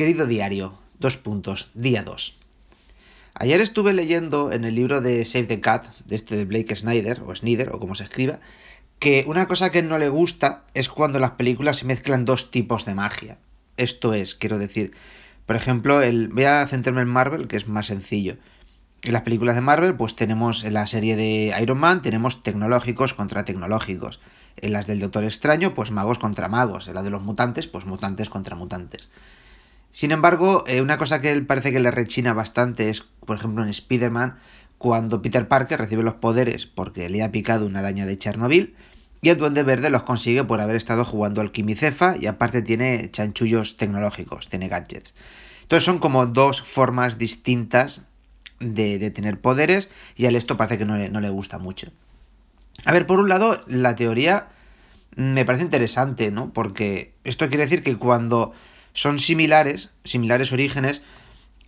Querido diario, dos puntos, día 2. Ayer estuve leyendo en el libro de Save the Cat, de este de Blake Snyder, o Snyder, o como se escriba, que una cosa que no le gusta es cuando las películas se mezclan dos tipos de magia. Esto es, quiero decir, por ejemplo, voy a centrarme en Marvel, que es más sencillo. En las películas de Marvel, pues tenemos en la serie de Iron Man, tenemos tecnológicos contra tecnológicos. En las del Doctor Extraño, pues magos contra magos. En la de los mutantes, pues mutantes contra mutantes. Sin embargo, eh, una cosa que él parece que le rechina bastante es, por ejemplo, en Spider-Man, cuando Peter Parker recibe los poderes porque le ha picado una araña de Chernobyl, y el Duende Verde los consigue por haber estado jugando al Quimicefa y aparte tiene chanchullos tecnológicos, tiene gadgets. Entonces son como dos formas distintas de, tener poderes y a él esto parece que no le, no le gusta mucho. A ver, por un lado, la teoría me parece interesante, ¿no? Porque esto quiere decir que cuando son similares, similares orígenes,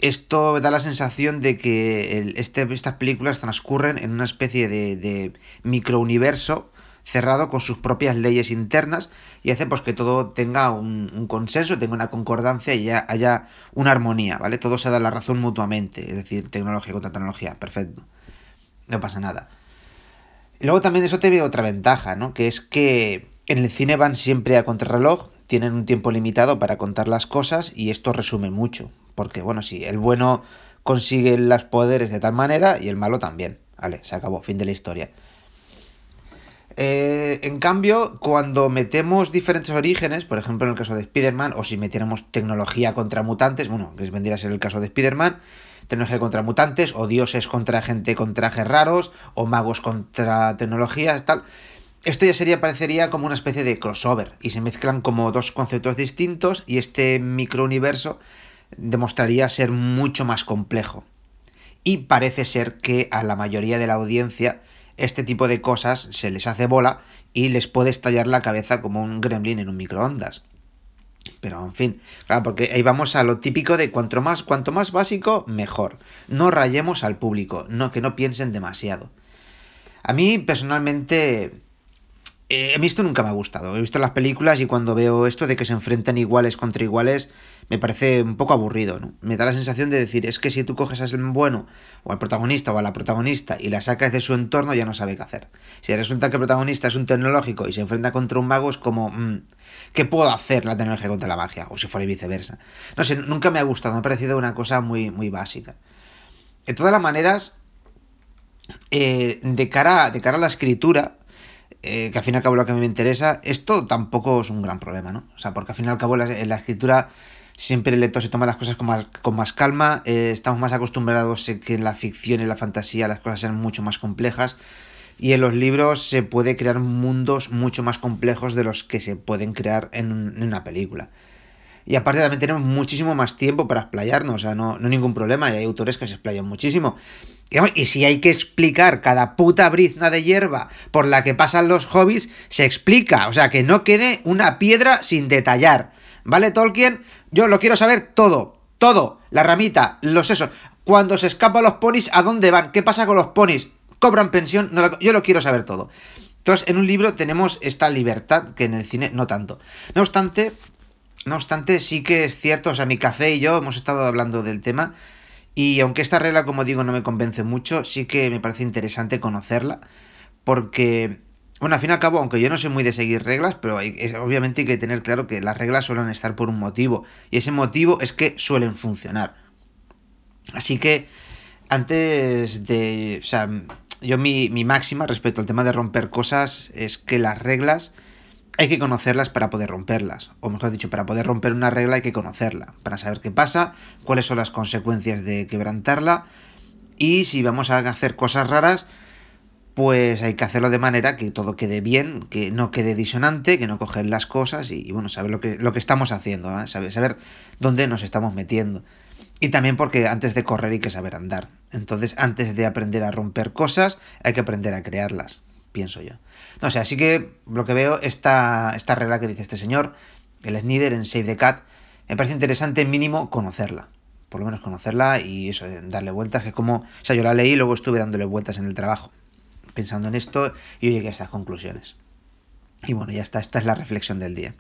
esto da la sensación de que este, estas películas transcurren en una especie de, microuniverso cerrado con sus propias leyes internas y hace pues que todo tenga un, consenso, tenga una concordancia y ya haya una armonía, ¿vale? Todo se da la razón mutuamente, es decir, tecnología contra tecnología, perfecto. No pasa nada. Luego también eso tiene otra ventaja, ¿no? Que es que en el cine van siempre a contrarreloj, tienen un tiempo limitado para contar las cosas y esto resume mucho. Porque, bueno, si el bueno consigue los poderes de tal manera y el malo también. Vale, se acabó, fin de la historia. Eh, en cambio, cuando metemos diferentes orígenes, por ejemplo en el caso de Spider-Man, o si metiéramos tecnología contra mutantes, bueno, que vendría a ser el caso de Spider-Man, tecnología contra mutantes, o dioses contra gente con trajes raros, o magos contra tecnologías, tal. Esto ya sería, parecería como una especie de crossover, y se mezclan como dos conceptos distintos, y este microuniverso demostraría ser mucho más complejo. Y parece ser que a la mayoría de la audiencia este tipo de cosas se les hace bola y les puede estallar la cabeza como un gremlin en un microondas. Pero en fin, claro, porque ahí vamos a lo típico de cuanto más, cuanto más básico, mejor. No rayemos al público, no, que no piensen demasiado. A mí personalmente eh, a mí esto nunca me ha gustado. He visto las películas y cuando veo esto de que se enfrentan iguales contra iguales, me parece un poco aburrido, ¿no? Me da la sensación de decir, es que si tú coges al bueno, o al protagonista o a la protagonista, y la sacas de su entorno, ya no sabe qué hacer. Si resulta que el protagonista es un tecnológico y se enfrenta contra un mago, es como, mm, ¿qué puedo hacer la tecnología contra la magia? O si fuera viceversa. No sé, nunca me ha gustado, me ha parecido una cosa muy, muy básica. De todas las maneras, eh, de, cara, de cara a la escritura, eh, que al fin y al cabo lo que a mí me interesa, esto tampoco es un gran problema, ¿no? O sea, porque al fin y al cabo la, en la escritura siempre el lector se toma las cosas con más, con más calma, eh, estamos más acostumbrados a que en la ficción y en la fantasía las cosas sean mucho más complejas y en los libros se puede crear mundos mucho más complejos de los que se pueden crear en una película. Y aparte también tenemos muchísimo más tiempo para explayarnos, o sea, no, no hay ningún problema, y hay autores que se explayan muchísimo. Y si hay que explicar cada puta brizna de hierba por la que pasan los hobbies, se explica. O sea, que no quede una piedra sin detallar. ¿Vale, Tolkien? Yo lo quiero saber todo. Todo. La ramita, los esos. Cuando se escapan los ponis, ¿a dónde van? ¿Qué pasa con los ponis? ¿Cobran pensión? yo lo quiero saber todo. Entonces, en un libro tenemos esta libertad que en el cine no tanto. No obstante, no obstante, sí que es cierto, o sea, mi café y yo hemos estado hablando del tema y aunque esta regla, como digo, no me convence mucho, sí que me parece interesante conocerla, porque, bueno, al fin y al cabo, aunque yo no soy muy de seguir reglas, pero obviamente hay que tener claro que las reglas suelen estar por un motivo, y ese motivo es que suelen funcionar. Así que, antes de, o sea, yo mi, mi máxima respecto al tema de romper cosas es que las reglas hay que conocerlas para poder romperlas. O mejor dicho, para poder romper una regla hay que conocerla, para saber qué pasa, cuáles son las consecuencias de quebrantarla y si vamos a hacer cosas raras, pues hay que hacerlo de manera que todo quede bien, que no quede disonante, que no cogen las cosas y, bueno, saber lo que, lo que estamos haciendo, ¿eh? saber, saber dónde nos estamos metiendo. Y también porque antes de correr hay que saber andar. Entonces, antes de aprender a romper cosas, hay que aprender a crearlas pienso yo. No sé, así que lo que veo, esta, esta regla que dice este señor, el Snyder en Save the Cat, me parece interesante mínimo conocerla. Por lo menos conocerla y eso, darle vueltas, que es como, o sea, yo la leí y luego estuve dándole vueltas en el trabajo, pensando en esto y llegué a estas conclusiones. Y bueno, ya está, esta es la reflexión del día.